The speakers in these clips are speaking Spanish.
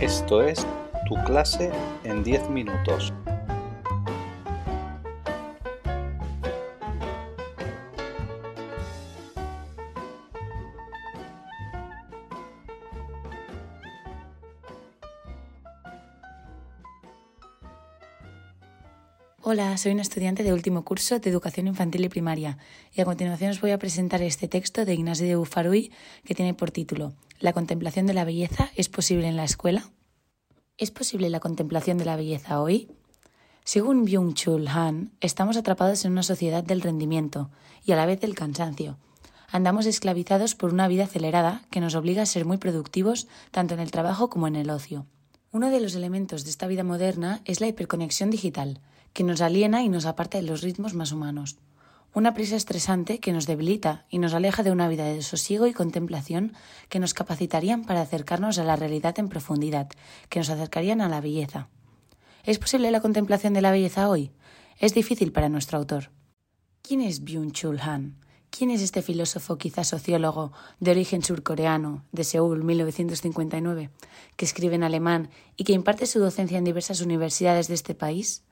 Esto es Tu clase en 10 minutos. Hola, soy una estudiante de último curso de Educación Infantil y Primaria y a continuación os voy a presentar este texto de Ignacio de Bufaruy que tiene por título ¿La contemplación de la belleza es posible en la escuela? ¿Es posible la contemplación de la belleza hoy? Según Byung-Chul Han, estamos atrapados en una sociedad del rendimiento y a la vez del cansancio. Andamos esclavizados por una vida acelerada que nos obliga a ser muy productivos tanto en el trabajo como en el ocio. Uno de los elementos de esta vida moderna es la hiperconexión digital, que nos aliena y nos aparta de los ritmos más humanos. Una prisa estresante que nos debilita y nos aleja de una vida de sosiego y contemplación que nos capacitarían para acercarnos a la realidad en profundidad, que nos acercarían a la belleza. ¿Es posible la contemplación de la belleza hoy? Es difícil para nuestro autor. ¿Quién es Byung-Chul Han? ¿Quién es este filósofo, quizá sociólogo, de origen surcoreano, de Seúl, 1959, que escribe en alemán y que imparte su docencia en diversas universidades de este país?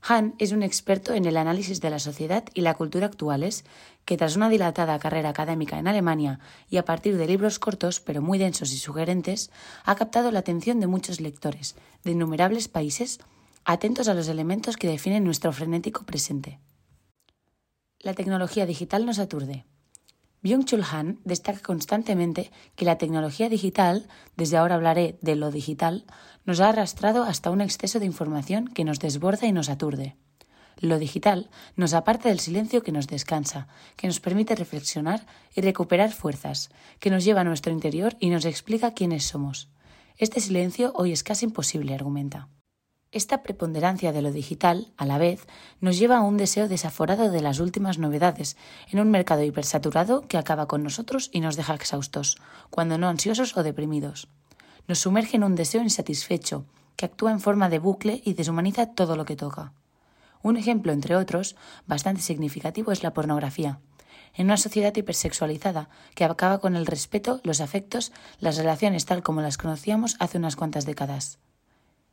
Han es un experto en el análisis de la sociedad y la cultura actuales, que tras una dilatada carrera académica en Alemania y a partir de libros cortos pero muy densos y sugerentes, ha captado la atención de muchos lectores de innumerables países atentos a los elementos que definen nuestro frenético presente. La tecnología digital nos aturde. Byung-Chul Han destaca constantemente que la tecnología digital, desde ahora hablaré de lo digital, nos ha arrastrado hasta un exceso de información que nos desborda y nos aturde. Lo digital nos aparta del silencio que nos descansa, que nos permite reflexionar y recuperar fuerzas, que nos lleva a nuestro interior y nos explica quiénes somos. Este silencio hoy es casi imposible, argumenta. Esta preponderancia de lo digital, a la vez, nos lleva a un deseo desaforado de las últimas novedades, en un mercado hipersaturado que acaba con nosotros y nos deja exhaustos, cuando no ansiosos o deprimidos. Nos sumerge en un deseo insatisfecho, que actúa en forma de bucle y deshumaniza todo lo que toca. Un ejemplo, entre otros, bastante significativo es la pornografía. En una sociedad hipersexualizada que acaba con el respeto, los afectos, las relaciones tal como las conocíamos hace unas cuantas décadas.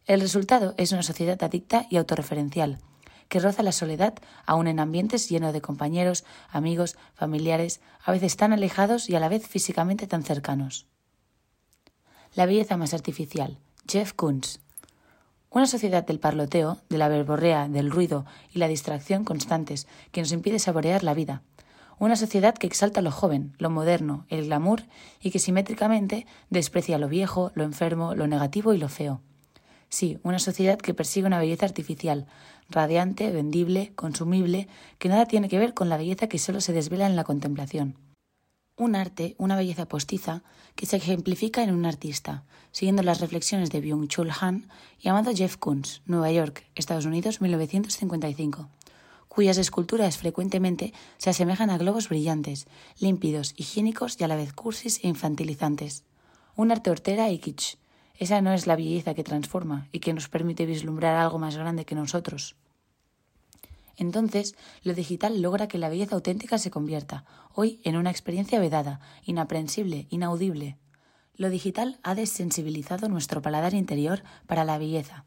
El resultado es una sociedad adicta y autorreferencial, que roza la soledad aun en ambientes llenos de compañeros, amigos, familiares, a veces tan alejados y a la vez físicamente tan cercanos. La belleza más artificial. Jeff Koons. Una sociedad del parloteo, de la verborrea, del ruido y la distracción constantes que nos impide saborear la vida. Una sociedad que exalta lo joven, lo moderno, el glamour y que simétricamente desprecia lo viejo, lo enfermo, lo negativo y lo feo. Sí, una sociedad que persigue una belleza artificial, radiante, vendible, consumible, que nada tiene que ver con la belleza que solo se desvela en la contemplación. Un arte, una belleza postiza, que se ejemplifica en un artista, siguiendo las reflexiones de Byung-Chul Han, llamado Jeff Koons, Nueva York, Estados Unidos, 1955, cuyas esculturas frecuentemente se asemejan a globos brillantes, límpidos, higiénicos y a la vez cursis e infantilizantes. Un arte hortera y kitsch, esa no es la belleza que transforma y que nos permite vislumbrar algo más grande que nosotros. Entonces, lo digital logra que la belleza auténtica se convierta, hoy, en una experiencia vedada, inaprensible, inaudible. Lo digital ha desensibilizado nuestro paladar interior para la belleza.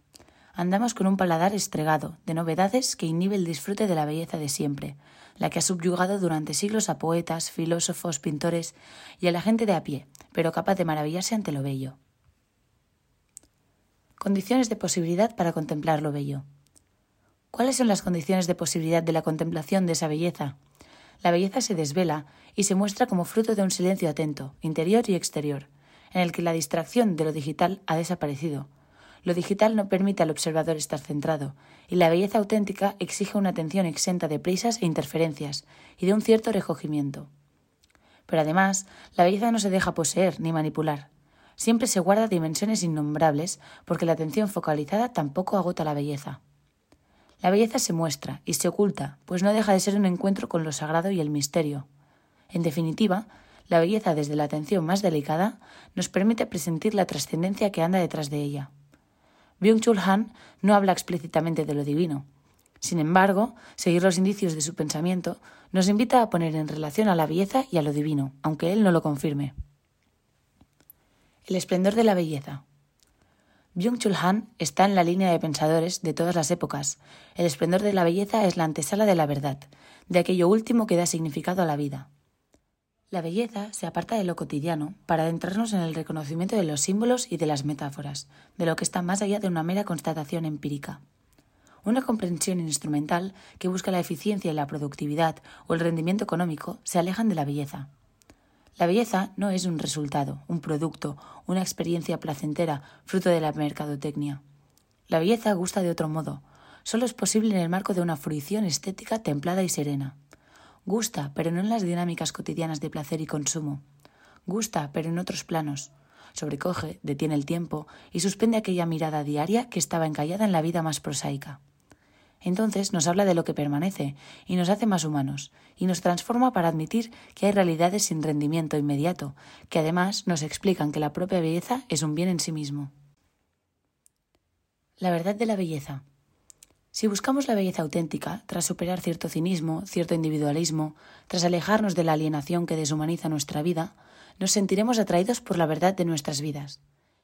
Andamos con un paladar estregado, de novedades que inhibe el disfrute de la belleza de siempre, la que ha subyugado durante siglos a poetas, filósofos, pintores y a la gente de a pie, pero capaz de maravillarse ante lo bello. Condiciones de posibilidad para contemplar lo bello. ¿Cuáles son las condiciones de posibilidad de la contemplación de esa belleza? La belleza se desvela y se muestra como fruto de un silencio atento, interior y exterior, en el que la distracción de lo digital ha desaparecido. Lo digital no permite al observador estar centrado, y la belleza auténtica exige una atención exenta de prisas e interferencias, y de un cierto recogimiento. Pero además, la belleza no se deja poseer ni manipular siempre se guarda dimensiones innombrables porque la atención focalizada tampoco agota la belleza. La belleza se muestra y se oculta, pues no deja de ser un encuentro con lo sagrado y el misterio. En definitiva, la belleza desde la atención más delicada nos permite presentir la trascendencia que anda detrás de ella. Byung-Chul Han no habla explícitamente de lo divino. Sin embargo, seguir los indicios de su pensamiento nos invita a poner en relación a la belleza y a lo divino, aunque él no lo confirme. El esplendor de la belleza. Byung-Chul Han está en la línea de pensadores de todas las épocas. El esplendor de la belleza es la antesala de la verdad, de aquello último que da significado a la vida. La belleza se aparta de lo cotidiano para adentrarnos en el reconocimiento de los símbolos y de las metáforas, de lo que está más allá de una mera constatación empírica. Una comprensión instrumental que busca la eficiencia y la productividad o el rendimiento económico se alejan de la belleza. La belleza no es un resultado, un producto, una experiencia placentera, fruto de la mercadotecnia. La belleza gusta de otro modo. Solo es posible en el marco de una fruición estética templada y serena. Gusta, pero no en las dinámicas cotidianas de placer y consumo. Gusta, pero en otros planos. Sobrecoge, detiene el tiempo y suspende aquella mirada diaria que estaba encallada en la vida más prosaica. Entonces nos habla de lo que permanece y nos hace más humanos y nos transforma para admitir que hay realidades sin rendimiento inmediato, que además nos explican que la propia belleza es un bien en sí mismo. La verdad de la belleza. Si buscamos la belleza auténtica, tras superar cierto cinismo, cierto individualismo, tras alejarnos de la alienación que deshumaniza nuestra vida, nos sentiremos atraídos por la verdad de nuestras vidas.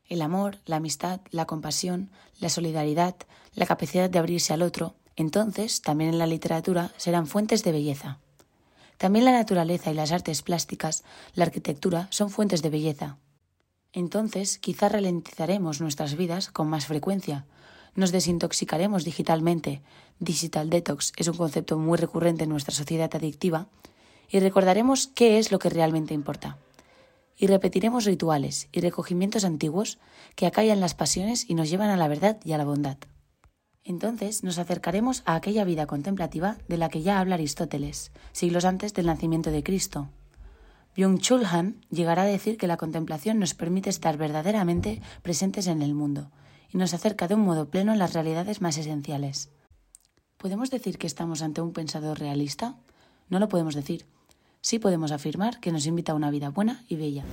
El amor, la amistad, la compasión, la solidaridad, la capacidad de abrirse al otro, entonces también en la literatura serán fuentes de belleza. También la naturaleza y las artes plásticas, la arquitectura, son fuentes de belleza. Entonces quizá ralentizaremos nuestras vidas con más frecuencia, nos desintoxicaremos digitalmente, digital detox es un concepto muy recurrente en nuestra sociedad adictiva, y recordaremos qué es lo que realmente importa. Y repetiremos rituales y recogimientos antiguos que acallan las pasiones y nos llevan a la verdad y a la bondad. Entonces nos acercaremos a aquella vida contemplativa de la que ya habla Aristóteles, siglos antes del nacimiento de Cristo. Byung-Chul Han llegará a decir que la contemplación nos permite estar verdaderamente presentes en el mundo y nos acerca de un modo pleno a las realidades más esenciales. ¿Podemos decir que estamos ante un pensador realista? No lo podemos decir. Sí podemos afirmar que nos invita a una vida buena y bella.